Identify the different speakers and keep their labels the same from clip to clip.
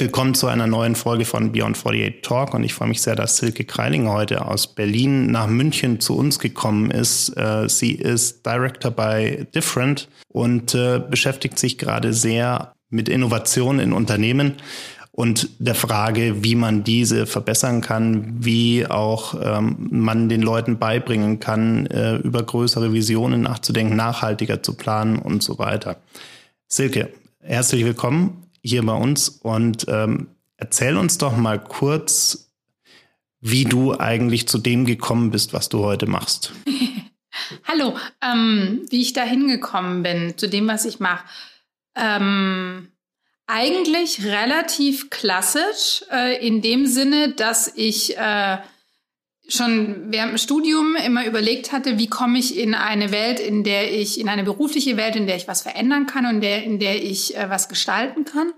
Speaker 1: Willkommen zu einer neuen Folge von Beyond 48 Talk und ich freue mich sehr, dass Silke Kreiling heute aus Berlin nach München zu uns gekommen ist. Äh, sie ist Director bei Different und äh, beschäftigt sich gerade sehr mit Innovation in Unternehmen und der Frage, wie man diese verbessern kann, wie auch ähm, man den Leuten beibringen kann, äh, über größere Visionen nachzudenken, nachhaltiger zu planen und so weiter. Silke, herzlich willkommen hier bei uns und ähm, erzähl uns doch mal kurz, wie du eigentlich zu dem gekommen bist, was du heute machst.
Speaker 2: Hallo, ähm, wie ich da hingekommen bin, zu dem, was ich mache. Ähm, eigentlich relativ klassisch, äh, in dem Sinne, dass ich äh, schon während dem Studium immer überlegt hatte, wie komme ich in eine Welt, in der ich, in eine berufliche Welt, in der ich was verändern kann und der, in der ich äh, was gestalten kann.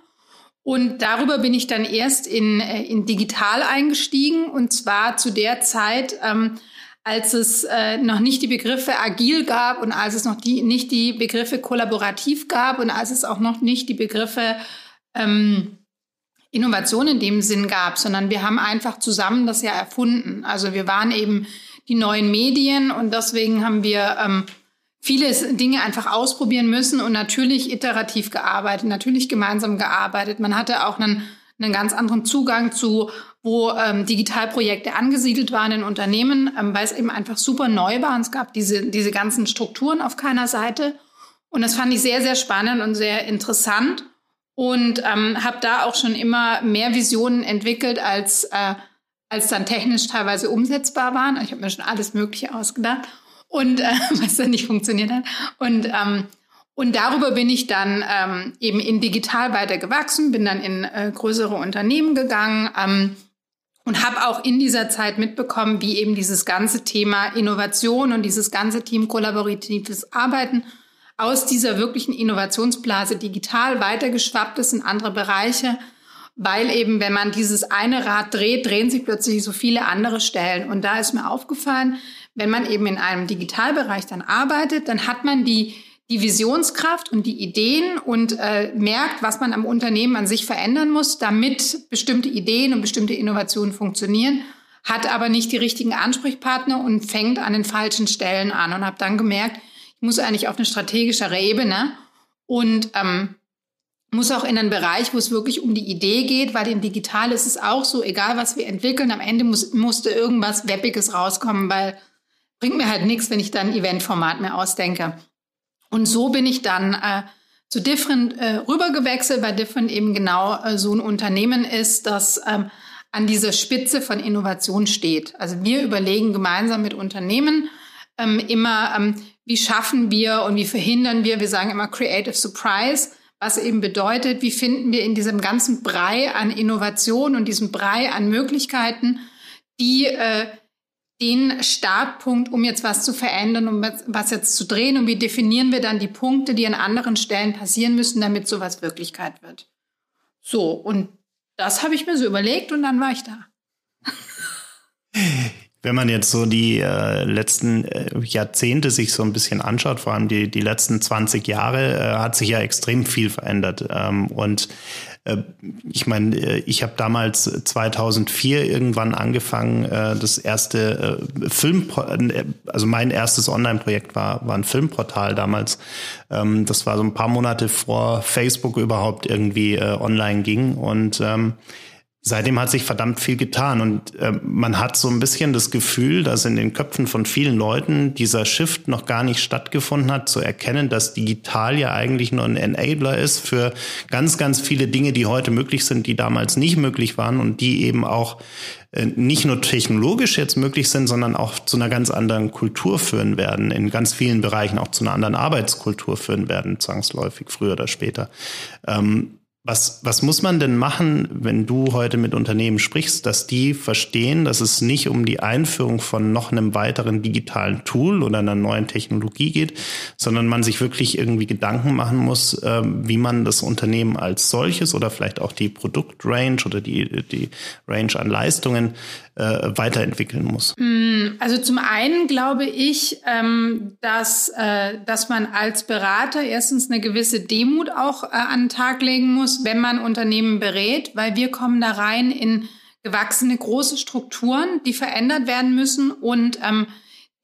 Speaker 2: Und darüber bin ich dann erst in, äh, in digital eingestiegen und zwar zu der Zeit, ähm, als es äh, noch nicht die Begriffe agil gab und als es noch die, nicht die Begriffe kollaborativ gab und als es auch noch nicht die Begriffe ähm, Innovation in dem Sinn gab, sondern wir haben einfach zusammen das ja erfunden. Also wir waren eben die neuen Medien und deswegen haben wir ähm, viele Dinge einfach ausprobieren müssen und natürlich iterativ gearbeitet, natürlich gemeinsam gearbeitet. Man hatte auch einen, einen ganz anderen Zugang zu, wo ähm, Digitalprojekte angesiedelt waren in Unternehmen, ähm, weil es eben einfach super neu war und es gab diese, diese ganzen Strukturen auf keiner Seite. Und das fand ich sehr, sehr spannend und sehr interessant und ähm, habe da auch schon immer mehr Visionen entwickelt, als, äh, als dann technisch teilweise umsetzbar waren. Ich habe mir schon alles Mögliche ausgedacht und äh, was dann nicht funktioniert hat. Und ähm, und darüber bin ich dann ähm, eben in digital weiter gewachsen, bin dann in äh, größere Unternehmen gegangen ähm, und habe auch in dieser Zeit mitbekommen, wie eben dieses ganze Thema Innovation und dieses ganze Team kollaboratives Arbeiten aus dieser wirklichen Innovationsblase digital weitergeschwappt ist in andere Bereiche, weil eben, wenn man dieses eine Rad dreht, drehen sich plötzlich so viele andere Stellen. Und da ist mir aufgefallen, wenn man eben in einem Digitalbereich dann arbeitet, dann hat man die, die Visionskraft und die Ideen und äh, merkt, was man am Unternehmen an sich verändern muss, damit bestimmte Ideen und bestimmte Innovationen funktionieren, hat aber nicht die richtigen Ansprechpartner und fängt an den falschen Stellen an und habe dann gemerkt, muss eigentlich auf eine strategischere Ebene und ähm, muss auch in einen Bereich, wo es wirklich um die Idee geht, weil in digital ist es auch so, egal was wir entwickeln, am Ende muss, musste irgendwas Webbiges rauskommen, weil bringt mir halt nichts, wenn ich dann Eventformat mehr ausdenke. Und so bin ich dann äh, zu Different äh, rübergewechselt, weil Different eben genau äh, so ein Unternehmen ist, das ähm, an dieser Spitze von Innovation steht. Also wir überlegen gemeinsam mit Unternehmen ähm, immer, ähm, wie schaffen wir und wie verhindern wir, wir sagen immer Creative Surprise, was eben bedeutet, wie finden wir in diesem ganzen Brei an Innovation und diesem Brei an Möglichkeiten, die äh, den Startpunkt, um jetzt was zu verändern, um was jetzt zu drehen und wie definieren wir dann die Punkte, die an anderen Stellen passieren müssen, damit sowas Wirklichkeit wird. So, und das habe ich mir so überlegt und dann war ich da.
Speaker 1: Wenn man jetzt so die äh, letzten äh, Jahrzehnte sich so ein bisschen anschaut, vor allem die, die letzten 20 Jahre, äh, hat sich ja extrem viel verändert. Ähm, und äh, ich meine, äh, ich habe damals 2004 irgendwann angefangen, äh, das erste äh, Film, also mein erstes Online-Projekt war, war ein Filmportal damals. Ähm, das war so ein paar Monate vor Facebook überhaupt irgendwie äh, online ging und ähm, Seitdem hat sich verdammt viel getan und äh, man hat so ein bisschen das Gefühl, dass in den Köpfen von vielen Leuten dieser Shift noch gar nicht stattgefunden hat, zu erkennen, dass digital ja eigentlich nur ein Enabler ist für ganz, ganz viele Dinge, die heute möglich sind, die damals nicht möglich waren und die eben auch äh, nicht nur technologisch jetzt möglich sind, sondern auch zu einer ganz anderen Kultur führen werden, in ganz vielen Bereichen auch zu einer anderen Arbeitskultur führen werden, zwangsläufig, früher oder später. Ähm, was, was muss man denn machen, wenn du heute mit Unternehmen sprichst, dass die verstehen, dass es nicht um die Einführung von noch einem weiteren digitalen Tool oder einer neuen Technologie geht, sondern man sich wirklich irgendwie Gedanken machen muss, äh, wie man das Unternehmen als solches oder vielleicht auch die Produktrange oder die, die Range an Leistungen äh, weiterentwickeln muss?
Speaker 2: Hm, also zum einen glaube ich, ähm, dass, äh, dass man als Berater erstens eine gewisse Demut auch äh, an den Tag legen muss wenn man Unternehmen berät, weil wir kommen da rein in gewachsene große Strukturen, die verändert werden müssen und ähm,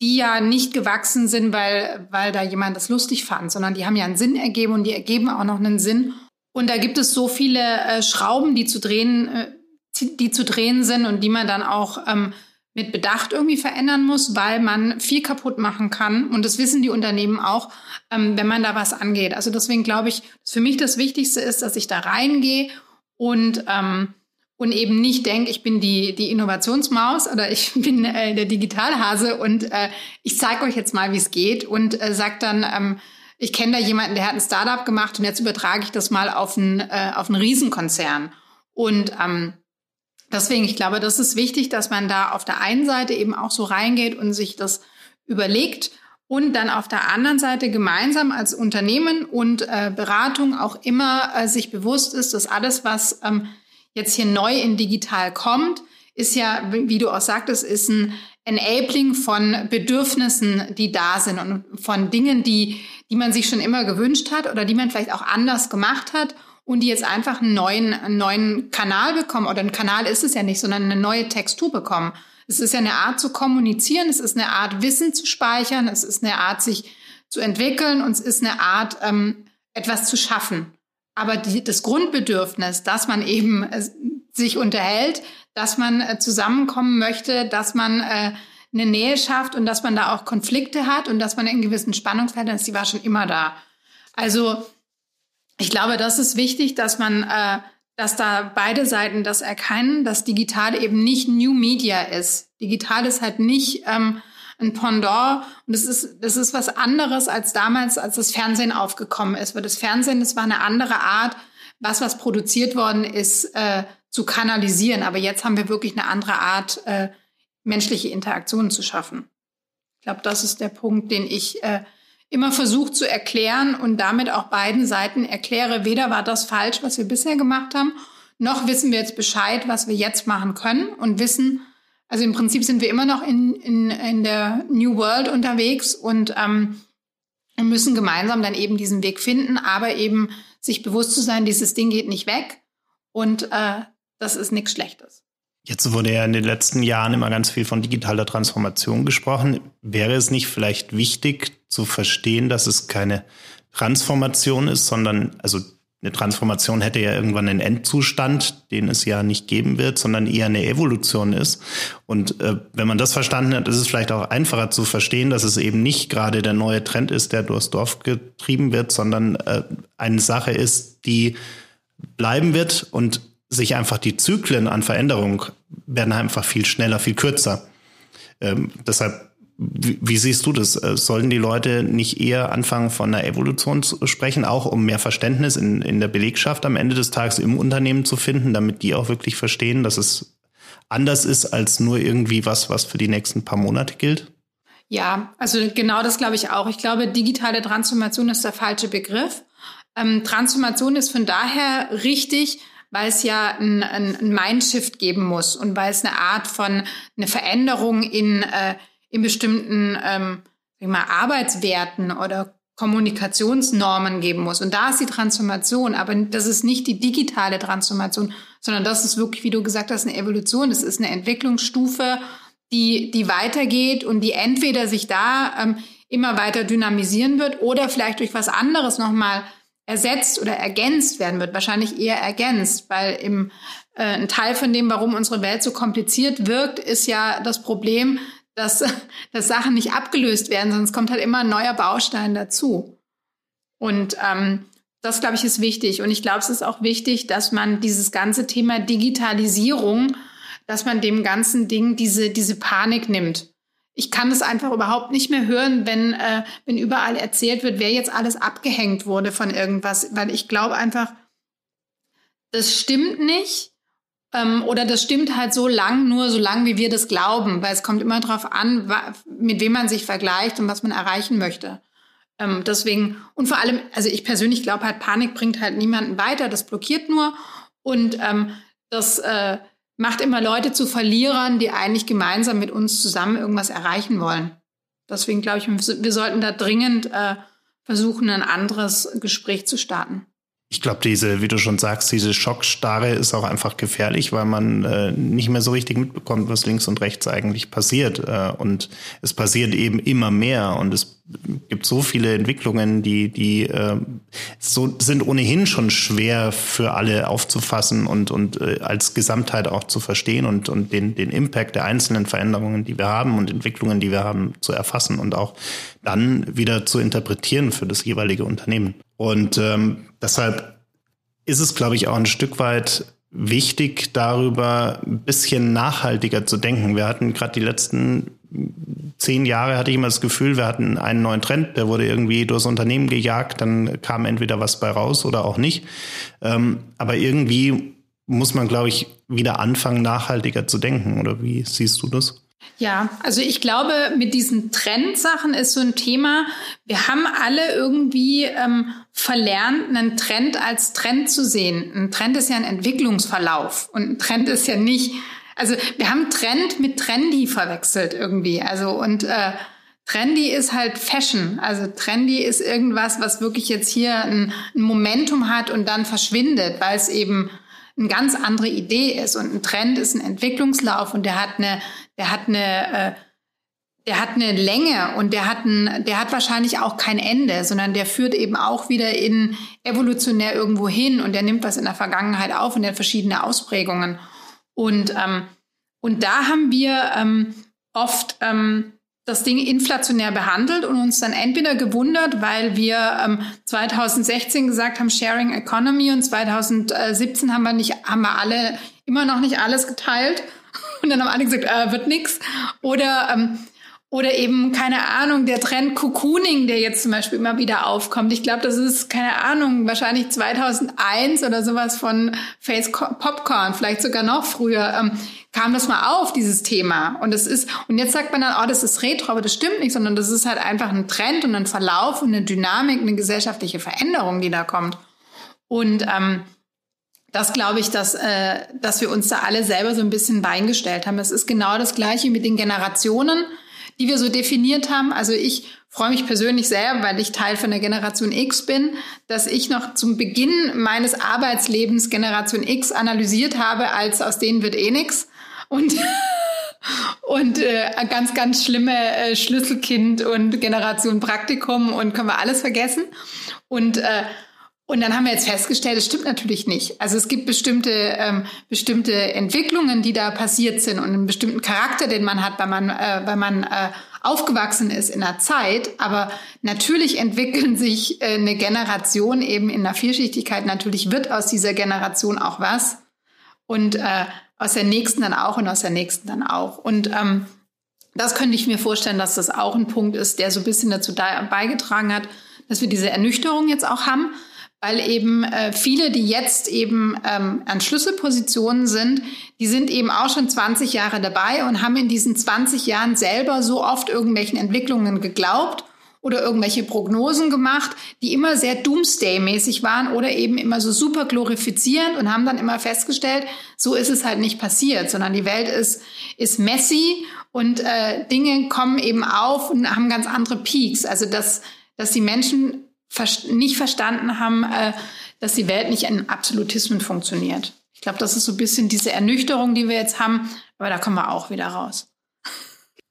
Speaker 2: die ja nicht gewachsen sind, weil, weil da jemand das lustig fand, sondern die haben ja einen Sinn ergeben und die ergeben auch noch einen Sinn. Und da gibt es so viele äh, Schrauben, die zu drehen, äh, die zu drehen sind und die man dann auch ähm, mit Bedacht irgendwie verändern muss, weil man viel kaputt machen kann. Und das wissen die Unternehmen auch, ähm, wenn man da was angeht. Also deswegen glaube ich, für mich das Wichtigste ist, dass ich da reingehe und ähm, und eben nicht denke, ich bin die, die Innovationsmaus oder ich bin äh, der Digitalhase und äh, ich zeige euch jetzt mal, wie es geht und äh, sag dann, ähm, ich kenne da jemanden, der hat ein Startup gemacht und jetzt übertrage ich das mal auf einen, äh, auf einen Riesenkonzern. Und ähm, deswegen, ich glaube, das ist wichtig, dass man da auf der einen Seite eben auch so reingeht und sich das überlegt und dann auf der anderen Seite gemeinsam als Unternehmen und äh, Beratung auch immer äh, sich bewusst ist, dass alles, was ähm, jetzt hier neu in digital kommt, ist ja, wie du auch sagtest, ist ein Enabling von Bedürfnissen, die da sind und von Dingen, die, die man sich schon immer gewünscht hat oder die man vielleicht auch anders gemacht hat und die jetzt einfach einen neuen, einen neuen Kanal bekommen. Oder ein Kanal ist es ja nicht, sondern eine neue Textur bekommen. Es ist ja eine Art zu kommunizieren, es ist eine Art Wissen zu speichern, es ist eine Art sich zu entwickeln und es ist eine Art ähm, etwas zu schaffen. Aber die, das Grundbedürfnis, dass man eben äh, sich unterhält, dass man äh, zusammenkommen möchte, dass man äh, eine Nähe schafft und dass man da auch Konflikte hat und dass man in gewissen Spannungsfeldern ist, die war schon immer da. Also ich glaube, das ist wichtig, dass man, äh, dass da beide Seiten das erkennen, dass digital eben nicht New Media ist. Digital ist halt nicht ähm, ein Pendant. Und das ist, das ist was anderes als damals, als das Fernsehen aufgekommen ist. Weil das Fernsehen, das war eine andere Art, was, was produziert worden ist, äh, zu kanalisieren. Aber jetzt haben wir wirklich eine andere Art, äh, menschliche Interaktionen zu schaffen. Ich glaube, das ist der Punkt, den ich äh, immer versuche zu erklären und damit auch beiden Seiten erkläre, weder war das falsch, was wir bisher gemacht haben, noch wissen wir jetzt Bescheid, was wir jetzt machen können und wissen, also im Prinzip sind wir immer noch in, in, in der New World unterwegs und ähm, müssen gemeinsam dann eben diesen Weg finden, aber eben sich bewusst zu sein, dieses Ding geht nicht weg und äh, das ist nichts Schlechtes.
Speaker 1: Jetzt wurde ja in den letzten Jahren immer ganz viel von digitaler Transformation gesprochen. Wäre es nicht vielleicht wichtig zu verstehen, dass es keine Transformation ist, sondern also eine Transformation hätte ja irgendwann einen Endzustand, den es ja nicht geben wird, sondern eher eine Evolution ist. Und äh, wenn man das verstanden hat, ist es vielleicht auch einfacher zu verstehen, dass es eben nicht gerade der neue Trend ist, der durchs Dorf getrieben wird, sondern äh, eine Sache ist, die bleiben wird und sich einfach die Zyklen an Veränderung werden einfach viel schneller, viel kürzer. Ähm, deshalb wie, wie, siehst du das? Äh, sollen die Leute nicht eher anfangen, von einer Evolution zu sprechen, auch um mehr Verständnis in, in der Belegschaft am Ende des Tages im Unternehmen zu finden, damit die auch wirklich verstehen, dass es anders ist als nur irgendwie was, was für die nächsten paar Monate gilt?
Speaker 2: Ja, also genau das glaube ich auch. Ich glaube, digitale Transformation ist der falsche Begriff. Ähm, Transformation ist von daher richtig, weil es ja ein, ein, ein Mindshift geben muss und weil es eine Art von eine Veränderung in äh, in bestimmten ähm, mal, Arbeitswerten oder Kommunikationsnormen geben muss. Und da ist die Transformation, aber das ist nicht die digitale Transformation, sondern das ist wirklich, wie du gesagt hast, eine Evolution. Das ist eine Entwicklungsstufe, die, die weitergeht und die entweder sich da ähm, immer weiter dynamisieren wird oder vielleicht durch was anderes nochmal ersetzt oder ergänzt werden wird. Wahrscheinlich eher ergänzt, weil im, äh, ein Teil von dem, warum unsere Welt so kompliziert wirkt, ist ja das Problem, dass, dass Sachen nicht abgelöst werden, sonst kommt halt immer ein neuer Baustein dazu. Und ähm, das, glaube ich, ist wichtig. Und ich glaube, es ist auch wichtig, dass man dieses ganze Thema Digitalisierung, dass man dem ganzen Ding diese, diese Panik nimmt. Ich kann es einfach überhaupt nicht mehr hören, wenn, äh, wenn überall erzählt wird, wer jetzt alles abgehängt wurde von irgendwas, weil ich glaube einfach, das stimmt nicht. Ähm, oder das stimmt halt so lang, nur so lang, wie wir das glauben, weil es kommt immer darauf an, mit wem man sich vergleicht und was man erreichen möchte. Ähm, deswegen, und vor allem, also ich persönlich glaube halt, Panik bringt halt niemanden weiter, das blockiert nur und ähm, das äh, macht immer Leute zu Verlierern, die eigentlich gemeinsam mit uns zusammen irgendwas erreichen wollen. Deswegen glaube ich, wir sollten da dringend äh, versuchen, ein anderes Gespräch zu starten.
Speaker 1: Ich glaube, diese, wie du schon sagst, diese Schockstarre ist auch einfach gefährlich, weil man äh, nicht mehr so richtig mitbekommt, was links und rechts eigentlich passiert. Äh, und es passiert eben immer mehr und es gibt so viele Entwicklungen, die, die äh, so sind ohnehin schon schwer für alle aufzufassen und, und äh, als Gesamtheit auch zu verstehen und, und den, den Impact der einzelnen Veränderungen, die wir haben und Entwicklungen, die wir haben, zu erfassen und auch dann wieder zu interpretieren für das jeweilige Unternehmen. Und ähm, deshalb ist es, glaube ich, auch ein Stück weit wichtig, darüber ein bisschen nachhaltiger zu denken. Wir hatten gerade die letzten zehn Jahre, hatte ich immer das Gefühl, wir hatten einen neuen Trend, der wurde irgendwie durchs Unternehmen gejagt, dann kam entweder was bei raus oder auch nicht. Ähm, aber irgendwie muss man, glaube ich, wieder anfangen, nachhaltiger zu denken. Oder wie siehst du das?
Speaker 2: Ja, also ich glaube, mit diesen Trendsachen ist so ein Thema, wir haben alle irgendwie ähm, verlernt, einen Trend als Trend zu sehen. Ein Trend ist ja ein Entwicklungsverlauf und ein Trend ist ja nicht, also wir haben Trend mit Trendy verwechselt irgendwie. Also und äh, Trendy ist halt Fashion. Also Trendy ist irgendwas, was wirklich jetzt hier ein, ein Momentum hat und dann verschwindet, weil es eben eine ganz andere Idee ist. Und ein Trend ist ein Entwicklungslauf und der hat eine, der hat eine, äh, der hat eine Länge und der hat ein, der hat wahrscheinlich auch kein Ende, sondern der führt eben auch wieder in evolutionär irgendwo hin und der nimmt was in der Vergangenheit auf und der hat verschiedene Ausprägungen. Und, ähm, und da haben wir ähm, oft ähm, das Ding inflationär behandelt und uns dann entweder gewundert, weil wir ähm, 2016 gesagt haben Sharing Economy und 2017 haben wir nicht, haben wir alle immer noch nicht alles geteilt und dann haben alle gesagt, äh, wird nix. Oder ähm, oder eben, keine Ahnung, der Trend Cocooning, der jetzt zum Beispiel immer wieder aufkommt. Ich glaube, das ist, keine Ahnung, wahrscheinlich 2001 oder sowas von Face Popcorn, vielleicht sogar noch früher, ähm, kam das mal auf, dieses Thema. Und das ist, und jetzt sagt man dann, oh, das ist Retro, aber das stimmt nicht, sondern das ist halt einfach ein Trend und ein Verlauf und eine Dynamik, eine gesellschaftliche Veränderung, die da kommt. Und ähm, das glaube ich, dass, äh, dass wir uns da alle selber so ein bisschen beingestellt haben. Es ist genau das Gleiche mit den Generationen die wir so definiert haben. Also ich freue mich persönlich sehr, weil ich Teil von der Generation X bin, dass ich noch zum Beginn meines Arbeitslebens Generation X analysiert habe, als aus denen wird eh nix. Und und äh, ganz, ganz schlimme äh, Schlüsselkind und Generation Praktikum und können wir alles vergessen. Und äh, und dann haben wir jetzt festgestellt, es stimmt natürlich nicht. Also es gibt bestimmte, ähm, bestimmte Entwicklungen, die da passiert sind und einen bestimmten Charakter, den man hat, weil man, äh, weil man äh, aufgewachsen ist in einer Zeit. Aber natürlich entwickeln sich äh, eine Generation eben in der Vielschichtigkeit. Natürlich wird aus dieser Generation auch was. Und äh, aus der nächsten dann auch und aus der nächsten dann auch. Und ähm, das könnte ich mir vorstellen, dass das auch ein Punkt ist, der so ein bisschen dazu beigetragen hat, dass wir diese Ernüchterung jetzt auch haben weil eben äh, viele, die jetzt eben ähm, an Schlüsselpositionen sind, die sind eben auch schon 20 Jahre dabei und haben in diesen 20 Jahren selber so oft irgendwelchen Entwicklungen geglaubt oder irgendwelche Prognosen gemacht, die immer sehr Doomsday-mäßig waren oder eben immer so super glorifizierend und haben dann immer festgestellt, so ist es halt nicht passiert, sondern die Welt ist, ist messy und äh, Dinge kommen eben auf und haben ganz andere Peaks. Also dass, dass die Menschen nicht verstanden haben, äh, dass die Welt nicht in Absolutismen funktioniert. Ich glaube, das ist so ein bisschen diese Ernüchterung, die wir jetzt haben, aber da kommen wir auch wieder raus.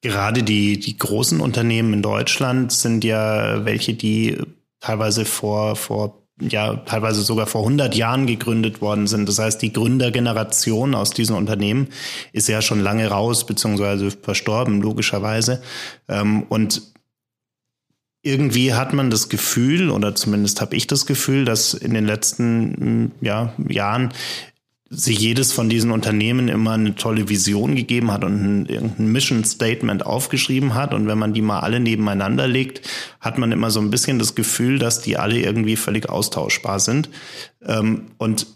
Speaker 1: Gerade die, die großen Unternehmen in Deutschland sind ja welche, die teilweise vor, vor ja teilweise sogar vor 100 Jahren gegründet worden sind. Das heißt, die Gründergeneration aus diesen Unternehmen ist ja schon lange raus beziehungsweise verstorben, logischerweise. Ähm, und irgendwie hat man das Gefühl, oder zumindest habe ich das Gefühl, dass in den letzten mm, ja, Jahren sich jedes von diesen Unternehmen immer eine tolle Vision gegeben hat und ein, irgendein Mission Statement aufgeschrieben hat. Und wenn man die mal alle nebeneinander legt, hat man immer so ein bisschen das Gefühl, dass die alle irgendwie völlig austauschbar sind. Ähm, und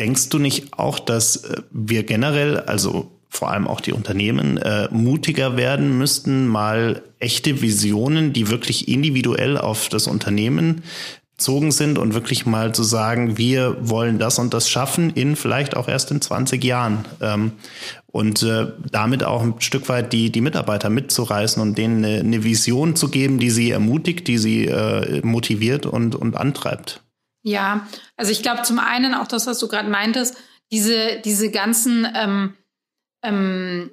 Speaker 1: denkst du nicht auch, dass äh, wir generell, also vor allem auch die Unternehmen äh, mutiger werden müssten, mal echte Visionen, die wirklich individuell auf das Unternehmen bezogen sind und wirklich mal zu sagen, wir wollen das und das schaffen in vielleicht auch erst in 20 Jahren. Ähm, und äh, damit auch ein Stück weit die, die Mitarbeiter mitzureißen und denen eine, eine Vision zu geben, die sie ermutigt, die sie äh, motiviert und, und antreibt.
Speaker 2: Ja, also ich glaube zum einen auch das, was du gerade meintest, diese, diese ganzen ähm, ähm,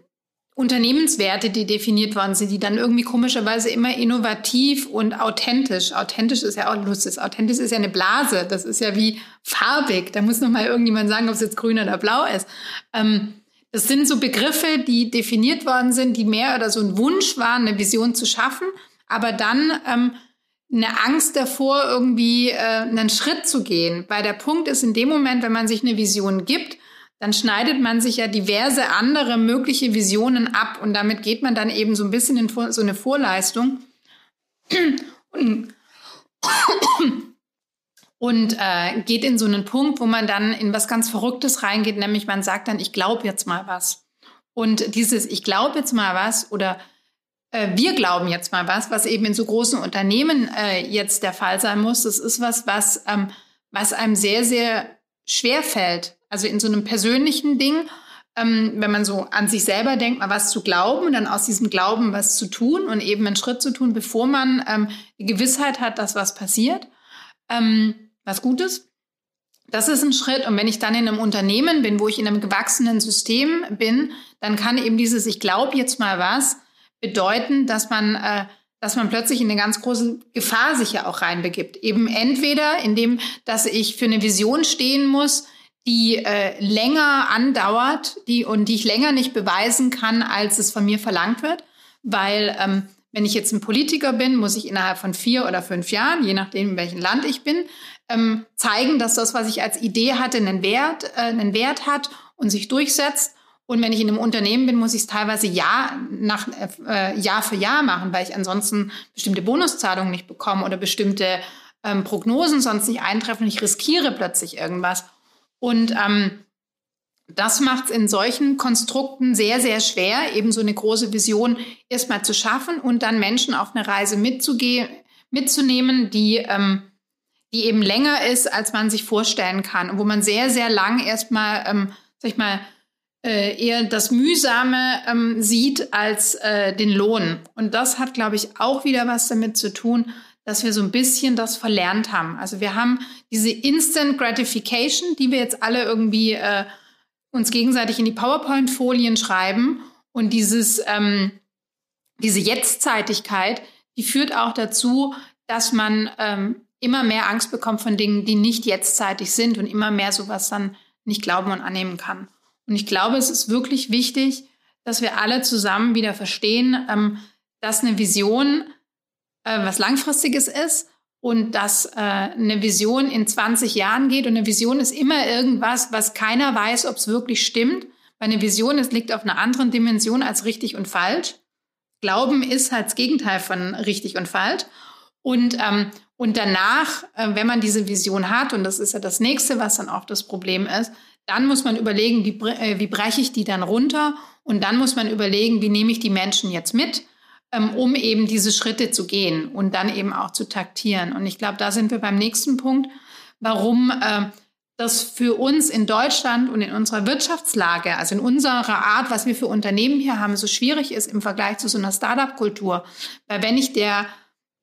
Speaker 2: Unternehmenswerte, die definiert worden sind, die dann irgendwie komischerweise immer innovativ und authentisch. Authentisch ist ja auch lustig. Authentisch ist ja eine Blase. Das ist ja wie farbig. Da muss noch mal irgendjemand sagen, ob es jetzt grün oder blau ist. Ähm, das sind so Begriffe, die definiert worden sind, die mehr oder so ein Wunsch waren, eine Vision zu schaffen, aber dann ähm, eine Angst davor, irgendwie äh, einen Schritt zu gehen. Weil der Punkt ist, in dem Moment, wenn man sich eine Vision gibt, dann schneidet man sich ja diverse andere mögliche Visionen ab und damit geht man dann eben so ein bisschen in so eine Vorleistung und, und äh, geht in so einen Punkt, wo man dann in was ganz Verrücktes reingeht, nämlich man sagt dann, ich glaube jetzt mal was. Und dieses Ich glaube jetzt mal was oder äh, wir glauben jetzt mal was, was eben in so großen Unternehmen äh, jetzt der Fall sein muss, das ist was, was, ähm, was einem sehr, sehr schwer fällt. Also in so einem persönlichen Ding, ähm, wenn man so an sich selber denkt, mal was zu glauben und dann aus diesem Glauben was zu tun und eben einen Schritt zu tun, bevor man ähm, die Gewissheit hat, dass was passiert, ähm, was Gutes. Das ist ein Schritt. Und wenn ich dann in einem Unternehmen bin, wo ich in einem gewachsenen System bin, dann kann eben dieses Ich glaube jetzt mal was bedeuten, dass man, äh, dass man plötzlich in eine ganz große Gefahr sich ja auch reinbegibt. Eben entweder indem, dass ich für eine Vision stehen muss, die äh, länger andauert, die und die ich länger nicht beweisen kann, als es von mir verlangt wird, weil ähm, wenn ich jetzt ein Politiker bin, muss ich innerhalb von vier oder fünf Jahren, je nachdem in welchem Land ich bin, ähm, zeigen, dass das, was ich als Idee hatte, einen Wert, äh, einen Wert hat und sich durchsetzt. Und wenn ich in einem Unternehmen bin, muss ich es teilweise Jahr, nach, äh, Jahr für Jahr machen, weil ich ansonsten bestimmte Bonuszahlungen nicht bekomme oder bestimmte ähm, Prognosen sonst nicht eintreffen. Ich riskiere plötzlich irgendwas. Und ähm, das macht es in solchen Konstrukten sehr, sehr schwer, eben so eine große Vision erstmal zu schaffen und dann Menschen auf eine Reise mitzugehen, mitzunehmen, die, ähm, die eben länger ist, als man sich vorstellen kann und wo man sehr, sehr lang erstmal, ähm, sag ich mal, äh, eher das Mühsame ähm, sieht als äh, den Lohn. Und das hat, glaube ich, auch wieder was damit zu tun, dass wir so ein bisschen das verlernt haben. Also wir haben diese Instant Gratification, die wir jetzt alle irgendwie äh, uns gegenseitig in die PowerPoint-Folien schreiben und dieses, ähm, diese Jetztzeitigkeit, die führt auch dazu, dass man ähm, immer mehr Angst bekommt von Dingen, die nicht jetztzeitig sind und immer mehr sowas dann nicht glauben und annehmen kann. Und ich glaube, es ist wirklich wichtig, dass wir alle zusammen wieder verstehen, ähm, dass eine Vision äh, was Langfristiges ist und dass äh, eine Vision in 20 Jahren geht. Und eine Vision ist immer irgendwas, was keiner weiß, ob es wirklich stimmt. Weil eine Vision ist, liegt auf einer anderen Dimension als richtig und falsch. Glauben ist halt das Gegenteil von richtig und falsch. Und, ähm, und danach, äh, wenn man diese Vision hat, und das ist ja das nächste, was dann auch das Problem ist, dann muss man überlegen, wie, äh, wie breche ich die dann runter? Und dann muss man überlegen, wie nehme ich die Menschen jetzt mit, um eben diese Schritte zu gehen und dann eben auch zu taktieren. Und ich glaube, da sind wir beim nächsten Punkt, warum äh, das für uns in Deutschland und in unserer Wirtschaftslage, also in unserer Art, was wir für Unternehmen hier haben, so schwierig ist im Vergleich zu so einer Startup-Kultur. Weil wenn ich der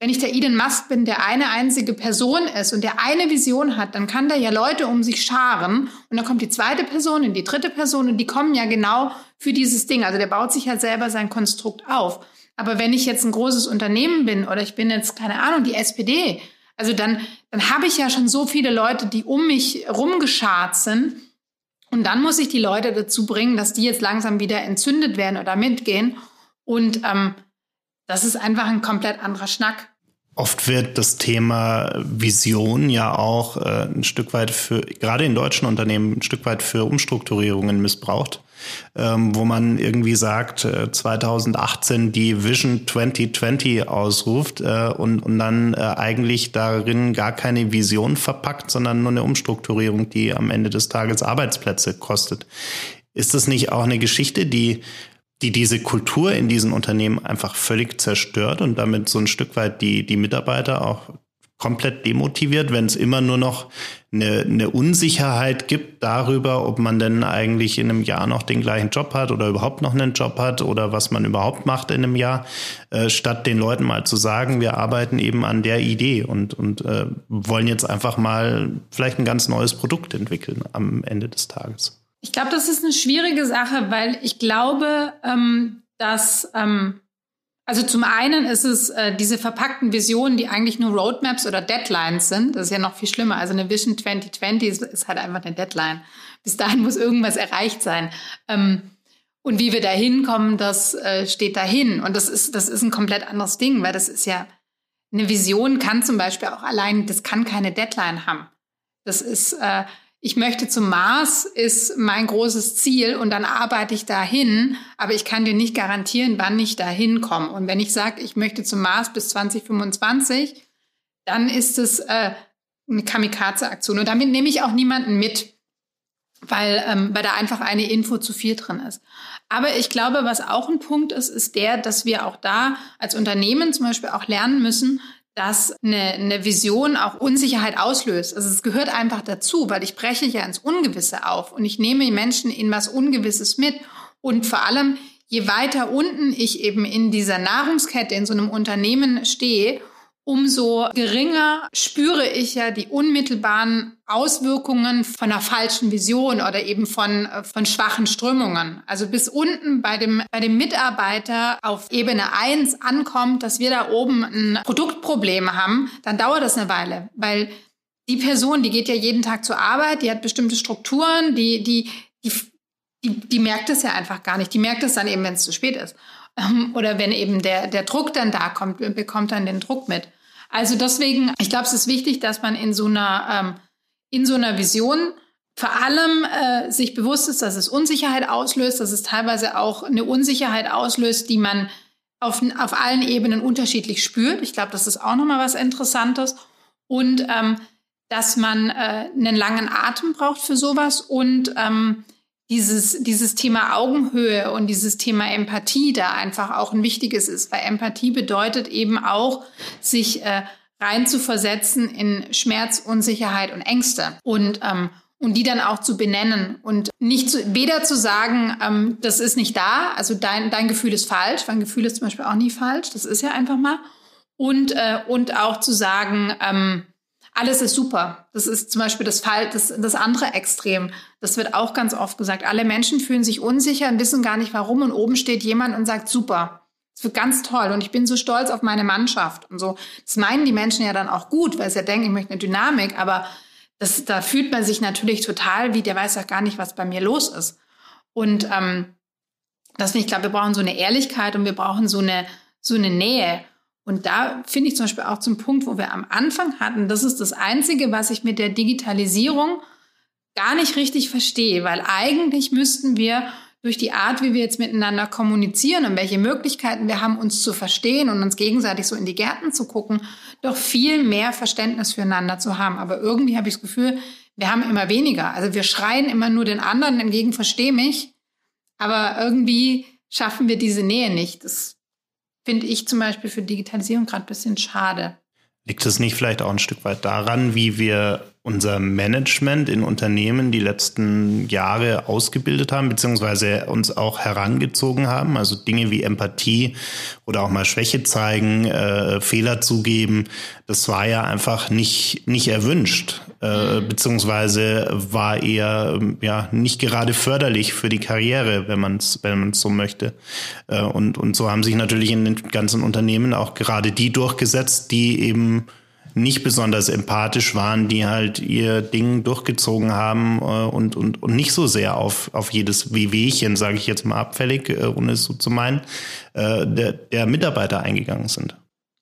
Speaker 2: wenn ich der Elon Musk bin, der eine einzige Person ist und der eine Vision hat, dann kann der ja Leute um sich scharen und dann kommt die zweite Person und die dritte Person und die kommen ja genau für dieses Ding. Also der baut sich halt selber sein Konstrukt auf. Aber wenn ich jetzt ein großes Unternehmen bin oder ich bin jetzt, keine Ahnung, die SPD, also dann, dann habe ich ja schon so viele Leute, die um mich rumgeschart sind. Und dann muss ich die Leute dazu bringen, dass die jetzt langsam wieder entzündet werden oder mitgehen. Und ähm, das ist einfach ein komplett anderer Schnack.
Speaker 1: Oft wird das Thema Vision ja auch äh, ein Stück weit für, gerade in deutschen Unternehmen, ein Stück weit für Umstrukturierungen missbraucht, ähm, wo man irgendwie sagt, äh, 2018 die Vision 2020 ausruft äh, und, und dann äh, eigentlich darin gar keine Vision verpackt, sondern nur eine Umstrukturierung, die am Ende des Tages Arbeitsplätze kostet. Ist das nicht auch eine Geschichte, die die diese Kultur in diesen Unternehmen einfach völlig zerstört und damit so ein Stück weit die, die Mitarbeiter auch komplett demotiviert, wenn es immer nur noch eine, eine Unsicherheit gibt darüber, ob man denn eigentlich in einem Jahr noch den gleichen Job hat oder überhaupt noch einen Job hat oder was man überhaupt macht in einem Jahr, äh, statt den Leuten mal zu sagen, wir arbeiten eben an der Idee und, und äh, wollen jetzt einfach mal vielleicht ein ganz neues Produkt entwickeln am Ende des Tages.
Speaker 2: Ich glaube, das ist eine schwierige Sache, weil ich glaube, ähm, dass ähm also zum einen ist es äh, diese verpackten Visionen, die eigentlich nur Roadmaps oder Deadlines sind. Das ist ja noch viel schlimmer. Also eine Vision 2020 ist, ist halt einfach eine Deadline. Bis dahin muss irgendwas erreicht sein. Ähm, und wie wir da hinkommen, das äh, steht dahin. Und das ist, das ist ein komplett anderes Ding, weil das ist ja, eine Vision kann zum Beispiel auch allein, das kann keine Deadline haben. Das ist, äh, ich möchte zum Mars, ist mein großes Ziel und dann arbeite ich dahin, aber ich kann dir nicht garantieren, wann ich dahin komme. Und wenn ich sage, ich möchte zum Mars bis 2025, dann ist es äh, eine Kamikaze-Aktion. Und damit nehme ich auch niemanden mit, weil, ähm, weil da einfach eine Info zu viel drin ist. Aber ich glaube, was auch ein Punkt ist, ist der, dass wir auch da als Unternehmen zum Beispiel auch lernen müssen, dass eine, eine Vision auch Unsicherheit auslöst. Also es gehört einfach dazu, weil ich breche ja ins Ungewisse auf und ich nehme Menschen in was Ungewisses mit. Und vor allem, je weiter unten ich eben in dieser Nahrungskette in so einem Unternehmen stehe umso geringer spüre ich ja die unmittelbaren Auswirkungen von einer falschen Vision oder eben von, äh, von schwachen Strömungen. Also bis unten bei dem, bei dem Mitarbeiter auf Ebene 1 ankommt, dass wir da oben ein Produktproblem haben, dann dauert das eine Weile, weil die Person, die geht ja jeden Tag zur Arbeit, die hat bestimmte Strukturen, die, die, die, die, die merkt es ja einfach gar nicht. Die merkt es dann eben, wenn es zu spät ist. Ähm, oder wenn eben der, der Druck dann da kommt, bekommt dann den Druck mit. Also deswegen, ich glaube, es ist wichtig, dass man in so einer, ähm, in so einer Vision vor allem äh, sich bewusst ist, dass es Unsicherheit auslöst, dass es teilweise auch eine Unsicherheit auslöst, die man auf, auf allen Ebenen unterschiedlich spürt. Ich glaube, das ist auch nochmal was Interessantes. Und ähm, dass man äh, einen langen Atem braucht für sowas und ähm, dieses, dieses Thema Augenhöhe und dieses Thema Empathie da einfach auch ein wichtiges ist, weil Empathie bedeutet eben auch, sich äh, rein zu versetzen in Schmerz, Unsicherheit und Ängste. Und ähm, und die dann auch zu benennen und nicht zu, weder zu sagen, ähm, das ist nicht da, also dein, dein Gefühl ist falsch, mein Gefühl ist zum Beispiel auch nie falsch, das ist ja einfach mal, und, äh, und auch zu sagen, ähm, alles ist super. Das ist zum Beispiel das Fall, das, das andere Extrem. Das wird auch ganz oft gesagt. Alle Menschen fühlen sich unsicher und wissen gar nicht warum. Und oben steht jemand und sagt, super. Das wird ganz toll. Und ich bin so stolz auf meine Mannschaft und so. Das meinen die Menschen ja dann auch gut, weil sie ja denken, ich möchte eine Dynamik. Aber das, da fühlt man sich natürlich total wie, der weiß ja gar nicht, was bei mir los ist. Und ähm, deswegen, ich glaube, wir brauchen so eine Ehrlichkeit und wir brauchen so eine, so eine Nähe. Und da finde ich zum Beispiel auch zum Punkt, wo wir am Anfang hatten, das ist das Einzige, was ich mit der Digitalisierung gar nicht richtig verstehe, weil eigentlich müssten wir durch die Art, wie wir jetzt miteinander kommunizieren und welche Möglichkeiten wir haben, uns zu verstehen und uns gegenseitig so in die Gärten zu gucken, doch viel mehr Verständnis füreinander zu haben. Aber irgendwie habe ich das Gefühl, wir haben immer weniger. Also wir schreien immer nur den anderen entgegen, versteh mich. Aber irgendwie schaffen wir diese Nähe nicht. Das finde ich zum Beispiel für Digitalisierung gerade ein bisschen schade.
Speaker 1: Liegt es nicht vielleicht auch ein Stück weit daran, wie wir unser Management in Unternehmen die letzten Jahre ausgebildet haben, beziehungsweise uns auch herangezogen haben? Also Dinge wie Empathie oder auch mal Schwäche zeigen, äh, Fehler zugeben, das war ja einfach nicht, nicht erwünscht, äh, mhm. beziehungsweise war eher ja nicht gerade förderlich für die Karriere, wenn man es wenn man's so möchte. Äh, und, und so haben sich natürlich in den ganzen Unternehmen auch gerade die durchgesetzt, die eben nicht besonders empathisch waren, die halt ihr Ding durchgezogen haben äh, und, und, und nicht so sehr auf, auf jedes Wehwehchen, sage ich jetzt mal abfällig, äh, ohne es so zu meinen, äh, der, der Mitarbeiter eingegangen sind.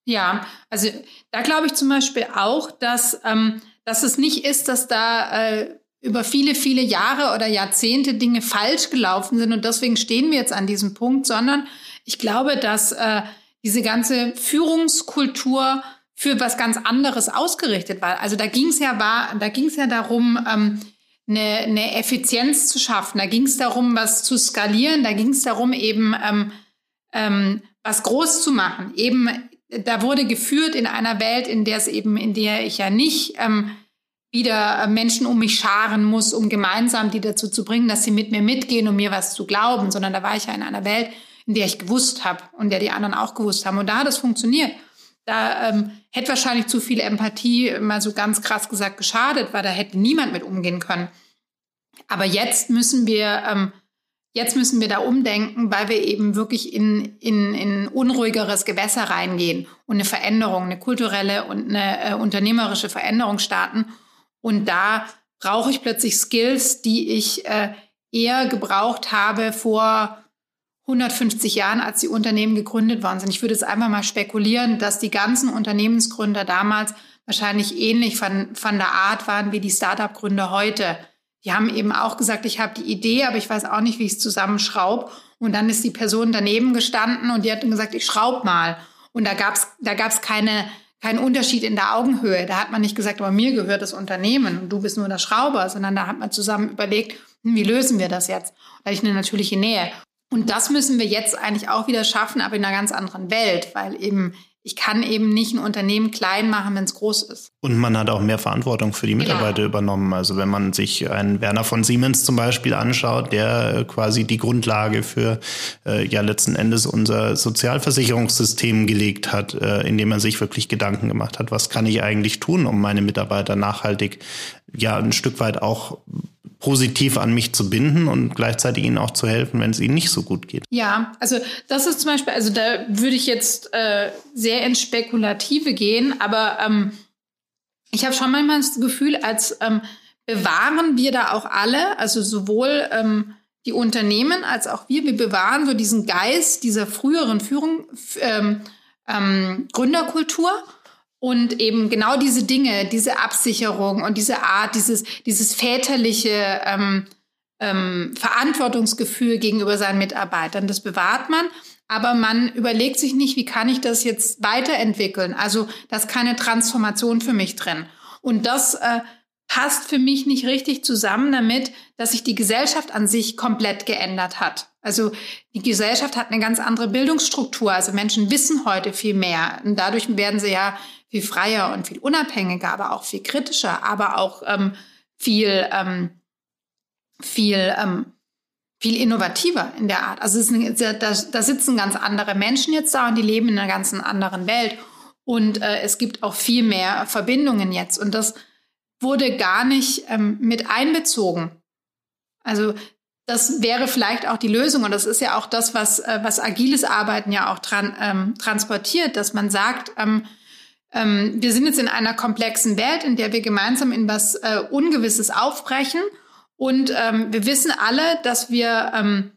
Speaker 2: Ja, also da glaube ich zum Beispiel auch, dass, ähm, dass es nicht ist, dass da äh, über viele, viele Jahre oder Jahrzehnte Dinge falsch gelaufen sind und deswegen stehen wir jetzt an diesem Punkt, sondern ich glaube, dass äh, diese ganze Führungskultur für was ganz anderes ausgerichtet war. Also da ging es ja war, da ging es ja darum, ähm, eine, eine Effizienz zu schaffen. Da ging es darum, was zu skalieren. Da ging es darum, eben ähm, ähm, was groß zu machen. Eben da wurde geführt in einer Welt, in der es eben, in der ich ja nicht ähm, wieder Menschen um mich scharen muss, um gemeinsam die dazu zu bringen, dass sie mit mir mitgehen, um mir was zu glauben, sondern da war ich ja in einer Welt, in der ich gewusst habe und der die anderen auch gewusst haben. Und da hat es funktioniert. Da ähm, hätte wahrscheinlich zu viel Empathie, mal so ganz krass gesagt, geschadet, weil da hätte niemand mit umgehen können. Aber jetzt müssen wir, ähm, jetzt müssen wir da umdenken, weil wir eben wirklich in, in, in unruhigeres Gewässer reingehen und eine Veränderung, eine kulturelle und eine äh, unternehmerische Veränderung starten. Und da brauche ich plötzlich Skills, die ich äh, eher gebraucht habe vor 150 Jahren, als die Unternehmen gegründet worden sind. Ich würde jetzt einfach mal spekulieren, dass die ganzen Unternehmensgründer damals wahrscheinlich ähnlich von, von der Art waren wie die Startup-Gründer heute. Die haben eben auch gesagt, ich habe die Idee, aber ich weiß auch nicht, wie ich es zusammenschraube. Und dann ist die Person daneben gestanden und die hat dann gesagt, ich schraub mal. Und da gab's da gab's keine, keinen Unterschied in der Augenhöhe. Da hat man nicht gesagt, aber mir gehört das Unternehmen und du bist nur der Schrauber, sondern da hat man zusammen überlegt, hm, wie lösen wir das jetzt? Hatte ich eine natürliche Nähe. Und das müssen wir jetzt eigentlich auch wieder schaffen, aber in einer ganz anderen Welt, weil eben ich kann eben nicht ein Unternehmen klein machen, wenn es groß ist.
Speaker 1: Und man hat auch mehr Verantwortung für die genau. Mitarbeiter genau. übernommen. Also wenn man sich einen Werner von Siemens zum Beispiel anschaut, der quasi die Grundlage für äh, ja letzten Endes unser Sozialversicherungssystem gelegt hat, äh, indem er sich wirklich Gedanken gemacht hat, was kann ich eigentlich tun, um meine Mitarbeiter nachhaltig ja ein Stück weit auch positiv an mich zu binden und gleichzeitig ihnen auch zu helfen, wenn es ihnen nicht so gut geht.
Speaker 2: Ja, also das ist zum Beispiel, also da würde ich jetzt äh, sehr ins Spekulative gehen, aber ähm, ich habe schon manchmal das Gefühl, als ähm, bewahren wir da auch alle, also sowohl ähm, die Unternehmen als auch wir, wir bewahren so diesen Geist dieser früheren Führung, ähm, ähm, Gründerkultur und eben genau diese Dinge, diese Absicherung und diese Art, dieses, dieses väterliche ähm, ähm, Verantwortungsgefühl gegenüber seinen Mitarbeitern, das bewahrt man. Aber man überlegt sich nicht, wie kann ich das jetzt weiterentwickeln? Also, da ist keine Transformation für mich drin. Und das äh, passt für mich nicht richtig zusammen damit, dass sich die Gesellschaft an sich komplett geändert hat. Also die Gesellschaft hat eine ganz andere Bildungsstruktur. Also Menschen wissen heute viel mehr. Und dadurch werden sie ja viel freier und viel unabhängiger, aber auch viel kritischer, aber auch ähm, viel, ähm, viel, ähm, viel innovativer in der Art. Also eine, da, da sitzen ganz andere Menschen jetzt da und die leben in einer ganz anderen Welt. Und äh, es gibt auch viel mehr Verbindungen jetzt. Und das wurde gar nicht ähm, mit einbezogen. Also das wäre vielleicht auch die Lösung. Und das ist ja auch das, was, äh, was agiles Arbeiten ja auch dran, ähm, transportiert, dass man sagt, ähm, ähm, wir sind jetzt in einer komplexen Welt, in der wir gemeinsam in was äh, Ungewisses aufbrechen. Und ähm, wir wissen alle, dass wir, ähm,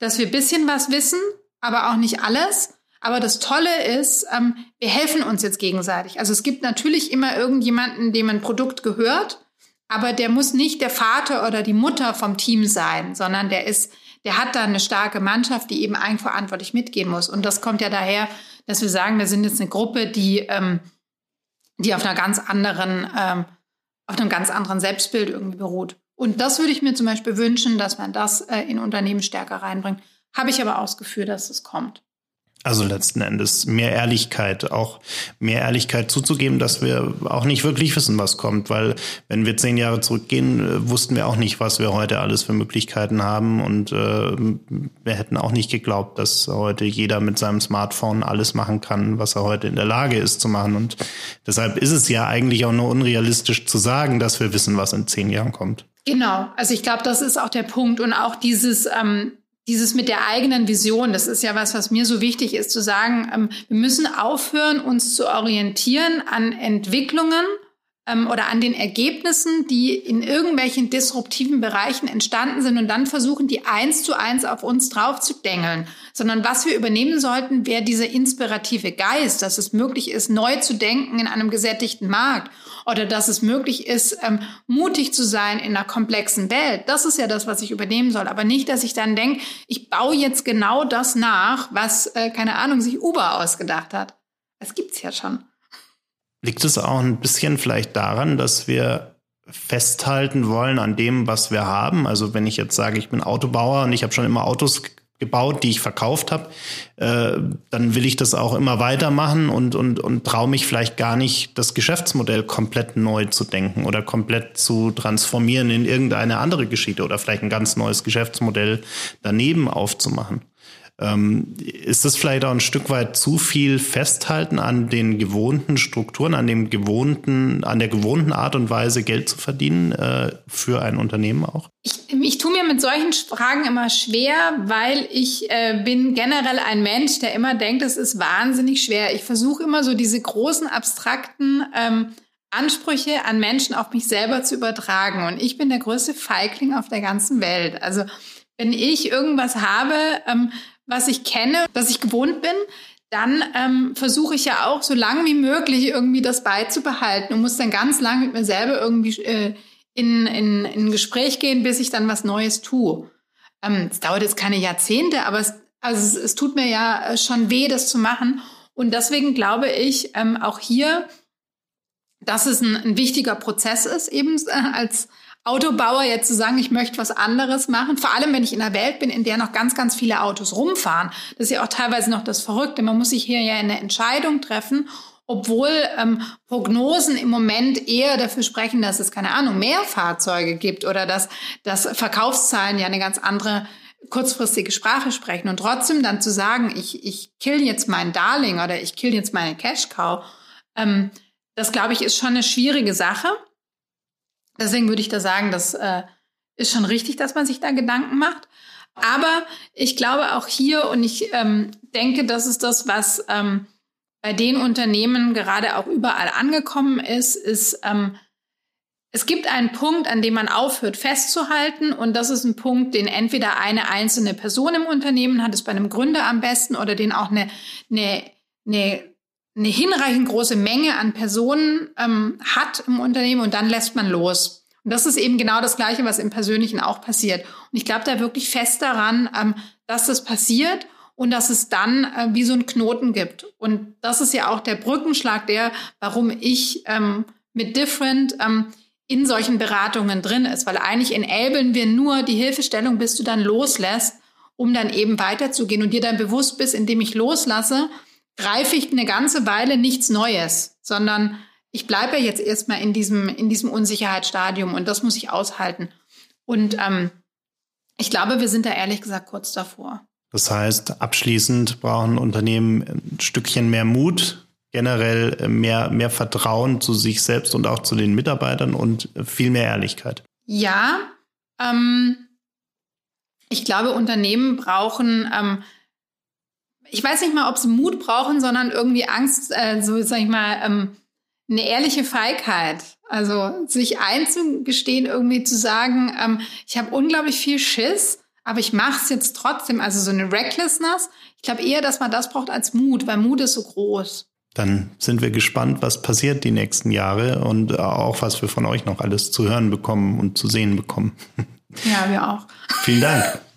Speaker 2: dass wir bisschen was wissen, aber auch nicht alles. Aber das Tolle ist, ähm, wir helfen uns jetzt gegenseitig. Also es gibt natürlich immer irgendjemanden, dem ein Produkt gehört, aber der muss nicht der Vater oder die Mutter vom Team sein, sondern der ist, der hat da eine starke Mannschaft, die eben eigenverantwortlich mitgehen muss. Und das kommt ja daher, dass wir sagen, wir sind jetzt eine Gruppe, die, ähm, die auf einer ganz anderen, ähm, auf einem ganz anderen Selbstbild irgendwie beruht. Und das würde ich mir zum Beispiel wünschen, dass man das äh, in Unternehmen stärker reinbringt. Habe ich aber Gefühl, dass es kommt.
Speaker 1: Also letzten Endes mehr Ehrlichkeit, auch mehr Ehrlichkeit zuzugeben, dass wir auch nicht wirklich wissen, was kommt, weil wenn wir zehn Jahre zurückgehen, äh, wussten wir auch nicht, was wir heute alles für Möglichkeiten haben. Und äh, wir hätten auch nicht geglaubt, dass heute jeder mit seinem Smartphone alles machen kann, was er heute in der Lage ist zu machen. Und deshalb ist es ja eigentlich auch nur unrealistisch zu sagen, dass wir wissen, was in zehn Jahren kommt.
Speaker 2: Genau, also ich glaube, das ist auch der Punkt. Und auch dieses ähm, dieses mit der eigenen Vision, das ist ja was, was mir so wichtig ist, zu sagen, ähm, wir müssen aufhören, uns zu orientieren an Entwicklungen ähm, oder an den Ergebnissen, die in irgendwelchen disruptiven Bereichen entstanden sind und dann versuchen, die eins zu eins auf uns drauf zu dengeln, sondern was wir übernehmen sollten, wäre dieser inspirative Geist, dass es möglich ist, neu zu denken in einem gesättigten Markt oder dass es möglich ist, ähm, mutig zu sein in einer komplexen Welt. Das ist ja das, was ich übernehmen soll. Aber nicht, dass ich dann denke, ich baue jetzt genau das nach, was, äh, keine Ahnung, sich Uber ausgedacht hat. Das gibt's ja schon.
Speaker 1: Liegt es auch ein bisschen vielleicht daran, dass wir festhalten wollen an dem, was wir haben? Also wenn ich jetzt sage, ich bin Autobauer und ich habe schon immer Autos gebaut, die ich verkauft habe, äh, dann will ich das auch immer weitermachen und, und, und traue mich vielleicht gar nicht, das Geschäftsmodell komplett neu zu denken oder komplett zu transformieren in irgendeine andere Geschichte oder vielleicht ein ganz neues Geschäftsmodell daneben aufzumachen. Ähm, ist das vielleicht auch ein Stück weit zu viel Festhalten an den gewohnten Strukturen, an dem gewohnten, an der gewohnten Art und Weise Geld zu verdienen äh, für ein Unternehmen auch?
Speaker 2: Ich, ich tue mir mit solchen Fragen immer schwer, weil ich äh, bin generell ein Mensch, der immer denkt, es ist wahnsinnig schwer. Ich versuche immer so diese großen abstrakten ähm, Ansprüche an Menschen auf mich selber zu übertragen. Und ich bin der größte Feigling auf der ganzen Welt. Also wenn ich irgendwas habe, ähm, was ich kenne, was ich gewohnt bin, dann ähm, versuche ich ja auch so lange wie möglich irgendwie das beizubehalten und muss dann ganz lange mit mir selber irgendwie äh, in, in, in ein Gespräch gehen, bis ich dann was Neues tue. Ähm, es dauert jetzt keine Jahrzehnte, aber es, also es, es tut mir ja schon weh, das zu machen. Und deswegen glaube ich ähm, auch hier, dass es ein, ein wichtiger Prozess ist, eben äh, als Autobauer jetzt zu sagen, ich möchte was anderes machen, vor allem wenn ich in einer Welt bin, in der noch ganz, ganz viele Autos rumfahren. Das ist ja auch teilweise noch das Verrückte. Man muss sich hier ja eine Entscheidung treffen, obwohl ähm, Prognosen im Moment eher dafür sprechen, dass es keine Ahnung mehr Fahrzeuge gibt oder dass, dass Verkaufszahlen ja eine ganz andere kurzfristige Sprache sprechen und trotzdem dann zu sagen, ich, ich kill jetzt mein Darling oder ich kill jetzt meine Cash Cow, ähm, das glaube ich ist schon eine schwierige Sache. Deswegen würde ich da sagen, das äh, ist schon richtig, dass man sich da Gedanken macht. Aber ich glaube auch hier und ich ähm, denke, das ist das, was ähm, bei den Unternehmen gerade auch überall angekommen ist, ist, ähm, es gibt einen Punkt, an dem man aufhört festzuhalten und das ist ein Punkt, den entweder eine einzelne Person im Unternehmen hat, es bei einem Gründer am besten oder den auch eine, eine, eine eine hinreichend große Menge an Personen ähm, hat im Unternehmen und dann lässt man los. Und das ist eben genau das Gleiche, was im Persönlichen auch passiert. Und ich glaube da wirklich fest daran, ähm, dass das passiert und dass es dann äh, wie so einen Knoten gibt. Und das ist ja auch der Brückenschlag, der, warum ich ähm, mit Different ähm, in solchen Beratungen drin ist. Weil eigentlich enablen wir nur die Hilfestellung, bis du dann loslässt, um dann eben weiterzugehen und dir dann bewusst bist, indem ich loslasse, greife ich eine ganze Weile nichts Neues, sondern ich bleibe ja jetzt erstmal in diesem, in diesem Unsicherheitsstadium und das muss ich aushalten. Und ähm, ich glaube, wir sind da ehrlich gesagt kurz davor.
Speaker 1: Das heißt, abschließend brauchen Unternehmen ein Stückchen mehr Mut, generell mehr, mehr Vertrauen zu sich selbst und auch zu den Mitarbeitern und viel mehr Ehrlichkeit.
Speaker 2: Ja, ähm, ich glaube, Unternehmen brauchen ähm, ich weiß nicht mal, ob sie Mut brauchen, sondern irgendwie Angst, äh, so sag ich mal, ähm, eine ehrliche Feigheit. Also sich einzugestehen, irgendwie zu sagen, ähm, ich habe unglaublich viel Schiss, aber ich mache es jetzt trotzdem. Also so eine Recklessness. Ich glaube eher, dass man das braucht als Mut, weil Mut ist so groß.
Speaker 1: Dann sind wir gespannt, was passiert die nächsten Jahre und auch was wir von euch noch alles zu hören bekommen und zu sehen bekommen.
Speaker 2: Ja, wir auch.
Speaker 1: Vielen Dank.